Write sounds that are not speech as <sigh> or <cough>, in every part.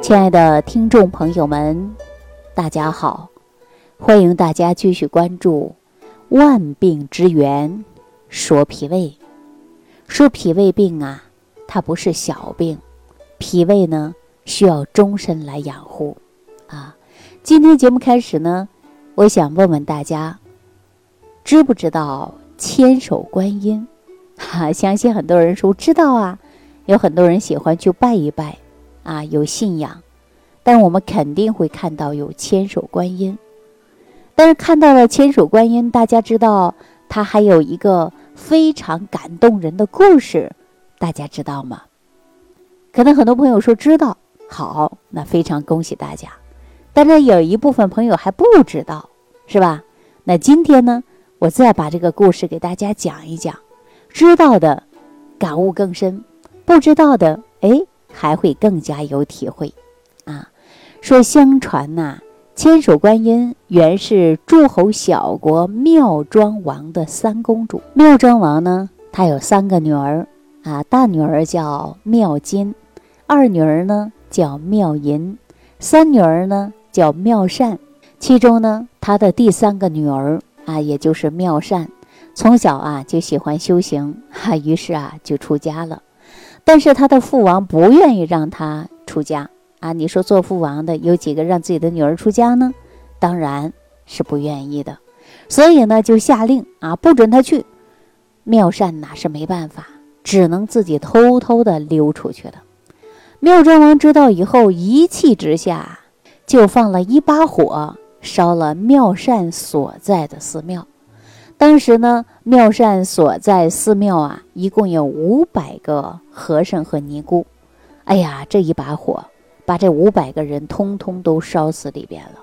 亲爱的听众朋友们，大家好！欢迎大家继续关注《万病之源说脾胃》。说脾胃病啊，它不是小病，脾胃呢需要终身来养护啊。今天节目开始呢，我想问问大家，知不知道千手观音？哈，相信很多人说知道啊，有很多人喜欢去拜一拜。啊，有信仰，但我们肯定会看到有千手观音。但是看到了千手观音，大家知道它还有一个非常感动人的故事，大家知道吗？可能很多朋友说知道，好，那非常恭喜大家。但是有一部分朋友还不知道，是吧？那今天呢，我再把这个故事给大家讲一讲，知道的感悟更深，不知道的，哎。还会更加有体会，啊，说相传呐，千手观音原是诸侯小国妙庄王的三公主。妙庄王呢，他有三个女儿，啊，大女儿叫妙金，二女儿呢叫妙银，三女儿呢叫妙善。其中呢，他的第三个女儿啊，也就是妙善，从小啊就喜欢修行，哈，于是啊就出家了。但是他的父王不愿意让他出家啊！你说做父王的有几个让自己的女儿出家呢？当然是不愿意的。所以呢，就下令啊，不准他去。妙善哪是没办法，只能自己偷偷的溜出去了。妙庄王知道以后，一气之下就放了一把火，烧了妙善所在的寺庙。当时呢，妙善所在寺庙啊，一共有五百个和尚和尼姑。哎呀，这一把火把这五百个人通通都烧死里边了。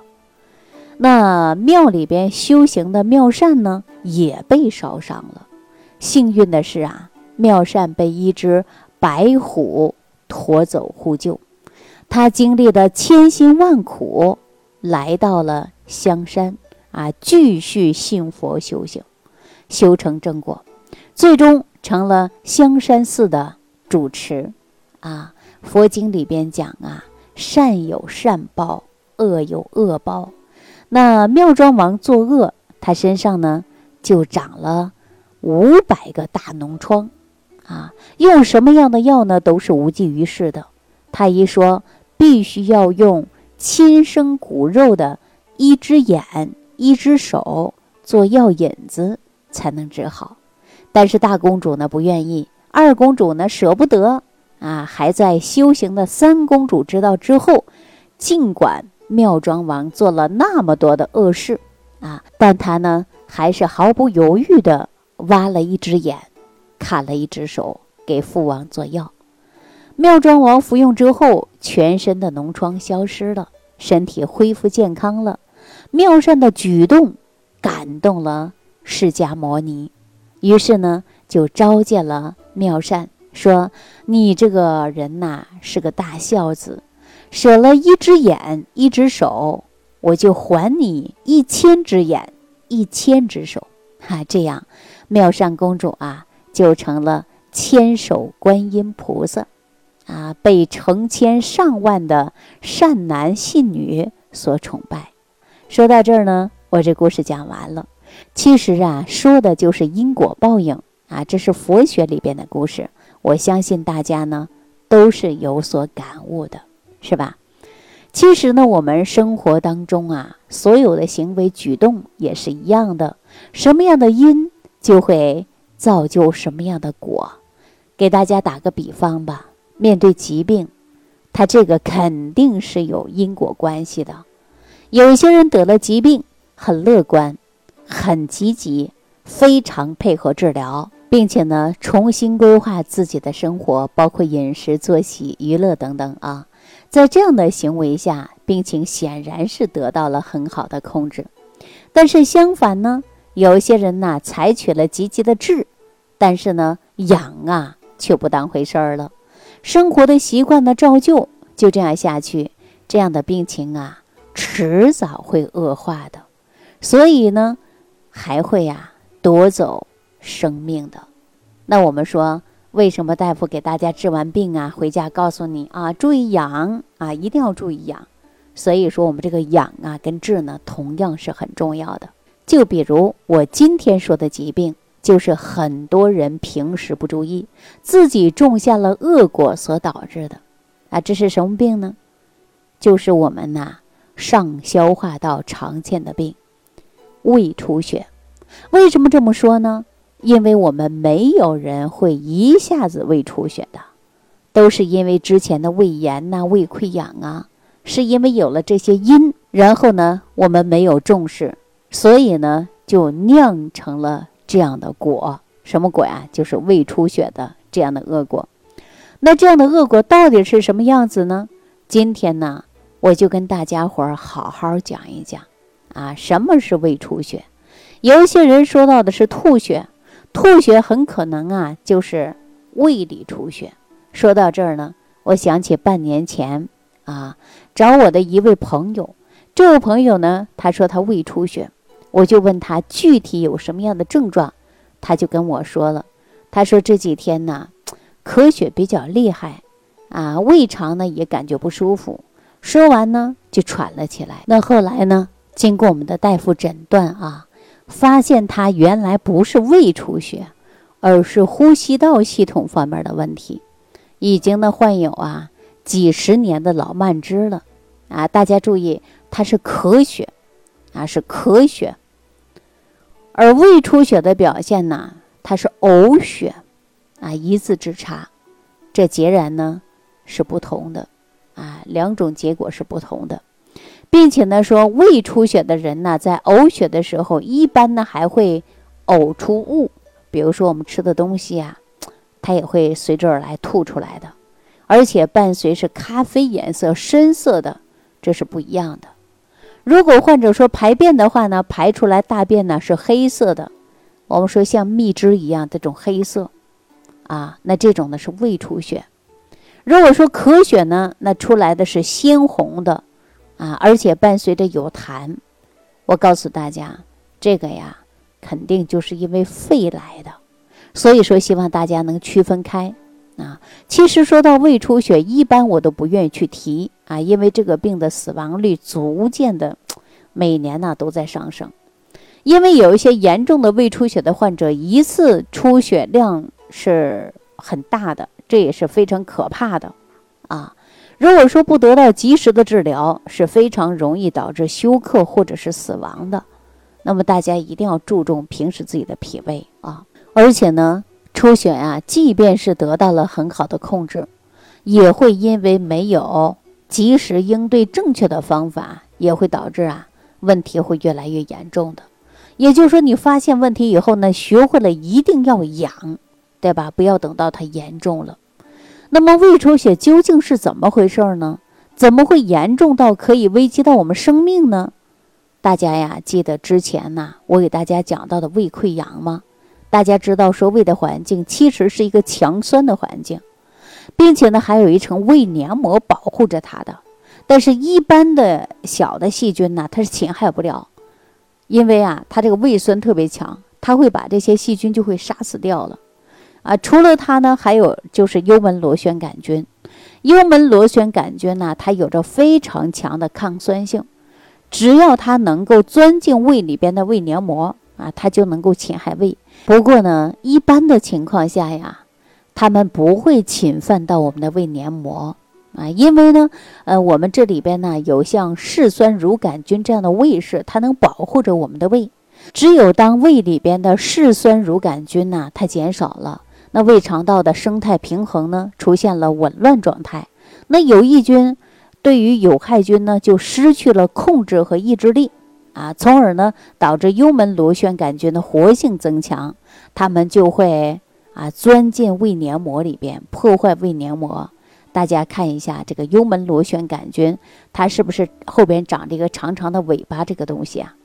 那庙里边修行的妙善呢，也被烧伤了。幸运的是啊，妙善被一只白虎驮走呼救。他经历了千辛万苦，来到了香山。啊，继续信佛修行，修成正果，最终成了香山寺的主持。啊，佛经里边讲啊，善有善报，恶有恶报。那妙庄王作恶，他身上呢就长了五百个大脓疮。啊，用什么样的药呢，都是无济于事的。太医说，必须要用亲生骨肉的一只眼。一只手做药引子才能治好，但是大公主呢不愿意，二公主呢舍不得啊，还在修行的三公主知道之后，尽管妙庄王做了那么多的恶事啊，但她呢还是毫不犹豫的挖了一只眼，砍了一只手给父王做药。妙庄王服用之后，全身的脓疮消失了，身体恢复健康了。妙善的举动感动了释迦牟尼，于是呢就召见了妙善，说：“你这个人呐是个大孝子，舍了一只眼一只手，我就还你一千只眼一千只手。”哈，这样妙善公主啊就成了千手观音菩萨，啊，被成千上万的善男信女所崇拜。说到这儿呢，我这故事讲完了。其实啊，说的就是因果报应啊，这是佛学里边的故事。我相信大家呢都是有所感悟的，是吧？其实呢，我们生活当中啊，所有的行为举动也是一样的。什么样的因，就会造就什么样的果。给大家打个比方吧，面对疾病，它这个肯定是有因果关系的。有些人得了疾病，很乐观，很积极，非常配合治疗，并且呢，重新规划自己的生活，包括饮食、作息、娱乐等等啊。在这样的行为下，病情显然是得到了很好的控制。但是相反呢，有些人呢，采取了积极的治，但是呢，养啊却不当回事儿了，生活的习惯呢照旧，就这样下去，这样的病情啊。迟早会恶化的，所以呢，还会呀夺走生命的。那我们说，为什么大夫给大家治完病啊，回家告诉你啊，注意养啊，一定要注意养。所以说，我们这个养啊跟治呢，同样是很重要的。就比如我今天说的疾病，就是很多人平时不注意，自己种下了恶果所导致的。啊，这是什么病呢？就是我们呐上消化道常见的病，胃出血。为什么这么说呢？因为我们没有人会一下子胃出血的，都是因为之前的胃炎呐、胃溃疡啊，是因为有了这些因，然后呢我们没有重视，所以呢就酿成了这样的果。什么果呀？就是胃出血的这样的恶果。那这样的恶果到底是什么样子呢？今天呢，我就跟大家伙儿好好讲一讲，啊，什么是胃出血？有一些人说到的是吐血，吐血很可能啊就是胃里出血。说到这儿呢，我想起半年前啊找我的一位朋友，这位朋友呢他说他胃出血，我就问他具体有什么样的症状，他就跟我说了，他说这几天呢。咳血比较厉害，啊，胃肠呢也感觉不舒服。说完呢，就喘了起来。那后来呢，经过我们的大夫诊断啊，发现他原来不是胃出血，而是呼吸道系统方面的问题，已经呢患有啊几十年的老慢支了。啊，大家注意，他是咳血，啊是咳血，而胃出血的表现呢，它是呕血。啊，一字之差，这截然呢是不同的，啊，两种结果是不同的，并且呢说胃出血的人呢，在呕血的时候，一般呢还会呕出物，比如说我们吃的东西啊，<tsk> 它也会随之而来吐出来的，而且伴随是咖啡颜色深色的，这是不一样的。如果患者说排便的话呢，排出来大便呢是黑色的，我们说像蜜汁一样这种黑色。啊，那这种呢是胃出血。如果说咳血呢，那出来的是鲜红的，啊，而且伴随着有痰。我告诉大家，这个呀，肯定就是因为肺来的。所以说，希望大家能区分开。啊，其实说到胃出血，一般我都不愿意去提啊，因为这个病的死亡率逐渐的每年呢都在上升。因为有一些严重的胃出血的患者，一次出血量。是很大的，这也是非常可怕的，啊！如果说不得到及时的治疗，是非常容易导致休克或者是死亡的。那么大家一定要注重平时自己的脾胃啊！而且呢，出血啊，即便是得到了很好的控制，也会因为没有及时应对正确的方法，也会导致啊问题会越来越严重的。也就是说，你发现问题以后呢，学会了一定要养。对吧？不要等到它严重了。那么胃出血究竟是怎么回事呢？怎么会严重到可以危及到我们生命呢？大家呀，记得之前呢，我给大家讲到的胃溃疡吗？大家知道说胃的环境其实是一个强酸的环境，并且呢，还有一层胃黏膜保护着它的。但是，一般的小的细菌呢，它是侵害不了，因为啊，它这个胃酸特别强，它会把这些细菌就会杀死掉了。啊，除了它呢，还有就是幽门螺旋杆菌。幽门螺旋杆菌呢，它有着非常强的抗酸性，只要它能够钻进胃里边的胃黏膜啊，它就能够侵害胃。不过呢，一般的情况下呀，它们不会侵犯到我们的胃黏膜啊，因为呢，呃，我们这里边呢有像嗜酸乳杆菌这样的胃士，它能保护着我们的胃。只有当胃里边的嗜酸乳杆菌呢，它减少了。那胃肠道的生态平衡呢，出现了紊乱状态。那有益菌对于有害菌呢，就失去了控制和抑制力啊，从而呢，导致幽门螺旋杆菌的活性增强，它们就会啊钻进胃黏膜里边，破坏胃黏膜。大家看一下这个幽门螺旋杆菌，它是不是后边长这个长长的尾巴？这个东西啊。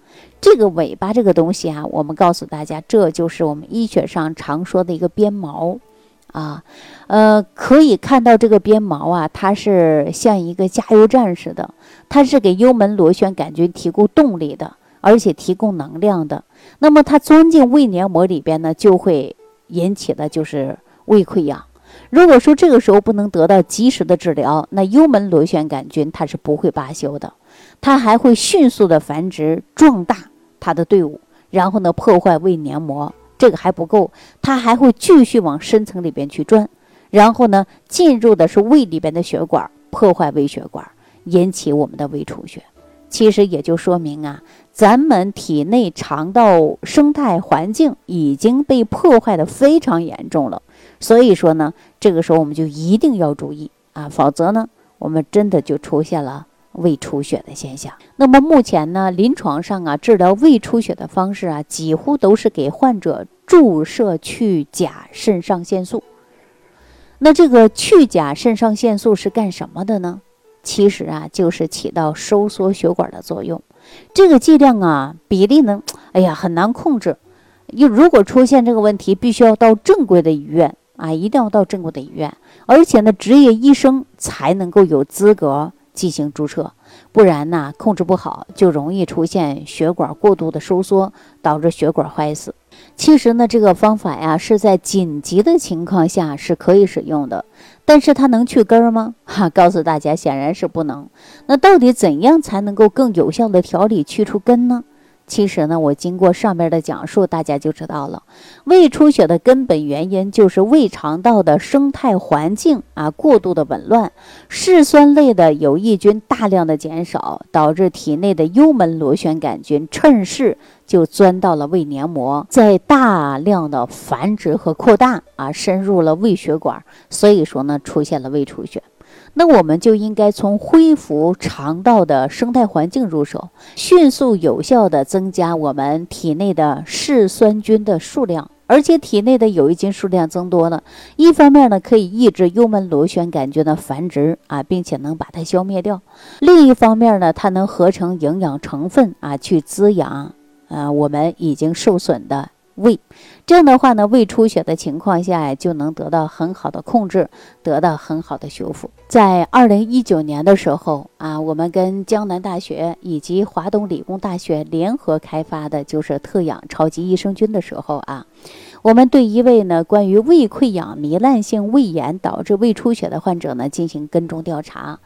这个尾巴这个东西啊，我们告诉大家，这就是我们医学上常说的一个鞭毛，啊，呃，可以看到这个鞭毛啊，它是像一个加油站似的，它是给幽门螺旋杆菌提供动力的，而且提供能量的。那么它钻进胃黏膜里边呢，就会引起的就是胃溃疡。如果说这个时候不能得到及时的治疗，那幽门螺旋杆菌它是不会罢休的，它还会迅速的繁殖壮大它的队伍，然后呢破坏胃黏膜。这个还不够，它还会继续往深层里边去钻，然后呢进入的是胃里边的血管，破坏胃血管，引起我们的胃出血。其实也就说明啊，咱们体内肠道生态环境已经被破坏的非常严重了。所以说呢，这个时候我们就一定要注意啊，否则呢，我们真的就出现了胃出血的现象。那么目前呢，临床上啊，治疗胃出血的方式啊，几乎都是给患者注射去甲肾上腺素。那这个去甲肾上腺素是干什么的呢？其实啊，就是起到收缩血管的作用。这个剂量啊，比例呢，<tsk> 哎呀，很难控制。又如果出现这个问题，必须要到正规的医院啊，一定要到正规的医院，而且呢，执业医生才能够有资格进行注射，不然呢，控制不好就容易出现血管过度的收缩，导致血管坏死。其实呢，这个方法呀，是在紧急的情况下是可以使用的。但是它能去根儿吗？哈，告诉大家，显然是不能。那到底怎样才能够更有效的调理去除根呢？其实呢，我经过上面的讲述，大家就知道了。胃出血的根本原因就是胃肠道的生态环境啊过度的紊乱，嗜酸类的有益菌大量的减少，导致体内的幽门螺旋杆菌趁势就钻到了胃黏膜，在大量的繁殖和扩大啊，深入了胃血管，所以说呢，出现了胃出血。那我们就应该从恢复肠道的生态环境入手，迅速有效地增加我们体内的嗜酸菌的数量，而且体内的有益菌数量增多了，一方面呢可以抑制幽门螺旋杆菌的繁殖啊，并且能把它消灭掉；另一方面呢，它能合成营养成分啊，去滋养啊我们已经受损的。胃，这样的话呢，胃出血的情况下呀，就能得到很好的控制，得到很好的修复。在二零一九年的时候啊，我们跟江南大学以及华东理工大学联合开发的就是特养超级益生菌的时候啊。我们对一位呢关于胃溃疡糜烂性胃炎导致胃出血的患者呢进行跟踪调查。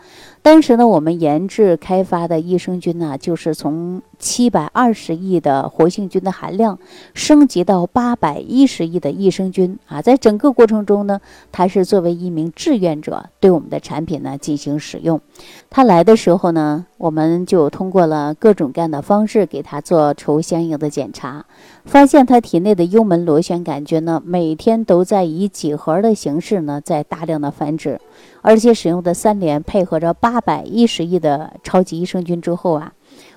当时呢，我们研制开发的益生菌呢，就是从七百二十亿的活性菌的含量升级到八百一十亿的益生菌啊。在整个过程中呢，他是作为一名志愿者对我们的产品呢进行使用。他来的时候呢，我们就通过了各种各样的方式给他做出相应的检查。发现他体内的幽门螺旋杆菌呢，每天都在以几何的形式呢，在大量的繁殖，而且使用的三联配合着八百一十亿的超级益生菌之后啊。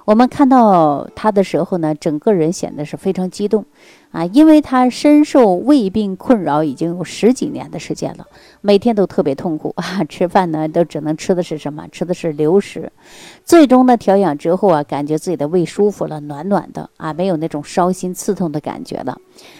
我们看到他的时候呢，整个人显得是非常激动，啊，因为他深受胃病困扰已经有十几年的时间了，每天都特别痛苦 <laughs> 啊，吃饭呢都只能吃的是什么？吃的是流食。最终呢，调养之后啊，感觉自己的胃舒服了，暖暖的啊，没有那种烧心刺痛的感觉了。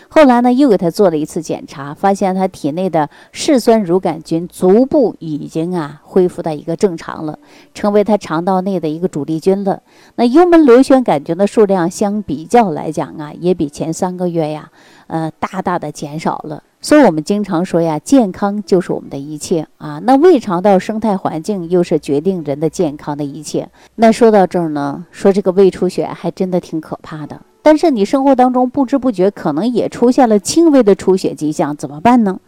后来呢，又给他做了一次检查，发现他体内的嗜酸乳杆菌逐步已经啊恢复到一个正常了，成为他肠道内的一个主力军了。那幽门螺旋杆菌的数量相比较来讲啊，也比前三个月呀，呃，大大的减少了。所以我们经常说呀，健康就是我们的一切啊。那胃肠道生态环境又是决定人的健康的一切。那说到这儿呢，说这个胃出血还真的挺可怕的。但是你生活当中不知不觉可能也出现了轻微的出血迹象，怎么办呢？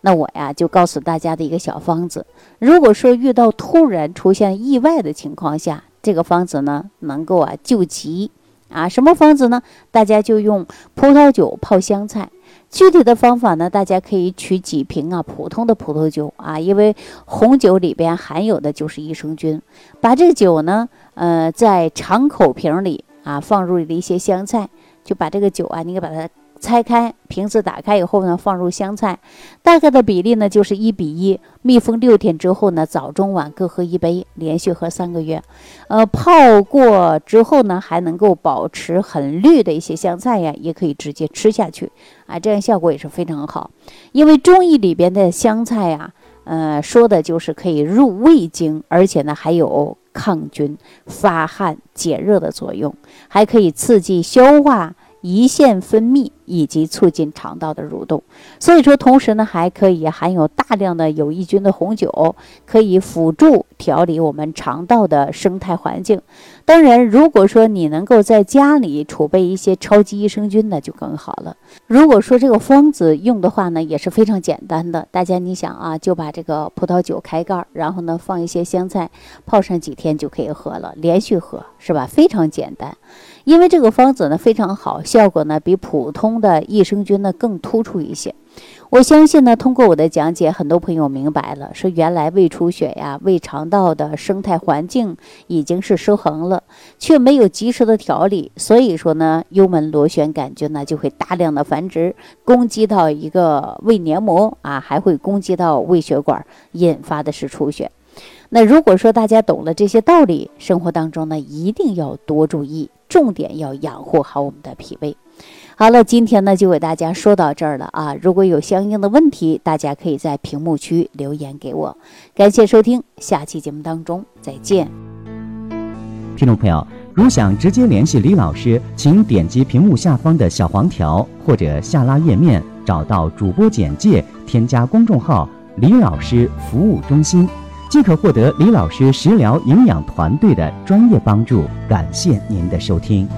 那我呀就告诉大家的一个小方子，如果说遇到突然出现意外的情况下，这个方子呢能够啊救急啊。什么方子呢？大家就用葡萄酒泡香菜。具体的方法呢，大家可以取几瓶啊普通的葡萄酒啊，因为红酒里边含有的就是益生菌，把这个酒呢，呃，在敞口瓶里。啊，放入了一些香菜，就把这个酒啊，你给把它拆开，瓶子打开以后呢，放入香菜，大概的比例呢就是一比一，密封六天之后呢，早中晚各喝一杯，连续喝三个月。呃，泡过之后呢，还能够保持很绿的一些香菜呀，也可以直接吃下去啊，这样效果也是非常好。因为中医里边的香菜呀，呃，说的就是可以入胃经，而且呢还有。抗菌、发汗、解热的作用，还可以刺激消化、胰腺分泌以及促进肠道的蠕动。所以说，同时呢，还可以含有大量的有益菌的红酒，可以辅助调理我们肠道的生态环境。当然，如果说你能够在家里储备一些超级益生菌呢，就更好了。如果说这个方子用的话呢，也是非常简单的。大家你想啊，就把这个葡萄酒开盖，然后呢放一些香菜，泡上几天就可以喝了，连续喝是吧？非常简单。因为这个方子呢非常好，效果呢比普通中的益生菌呢更突出一些。我相信呢，通过我的讲解，很多朋友明白了，说原来胃出血呀、胃肠道的生态环境已经是失衡了，却没有及时的调理，所以说呢，幽门螺旋杆菌呢就会大量的繁殖，攻击到一个胃黏膜啊，还会攻击到胃血管，引发的是出血。那如果说大家懂了这些道理，生活当中呢一定要多注意，重点要养护好我们的脾胃。好了，今天呢就给大家说到这儿了啊！如果有相应的问题，大家可以在屏幕区留言给我。感谢收听，下期节目当中再见。听众朋友，如想直接联系李老师，请点击屏幕下方的小黄条，或者下拉页面找到主播简介，添加公众号“李老师服务中心”，即可获得李老师食疗营养团队的专业帮助。感谢您的收听。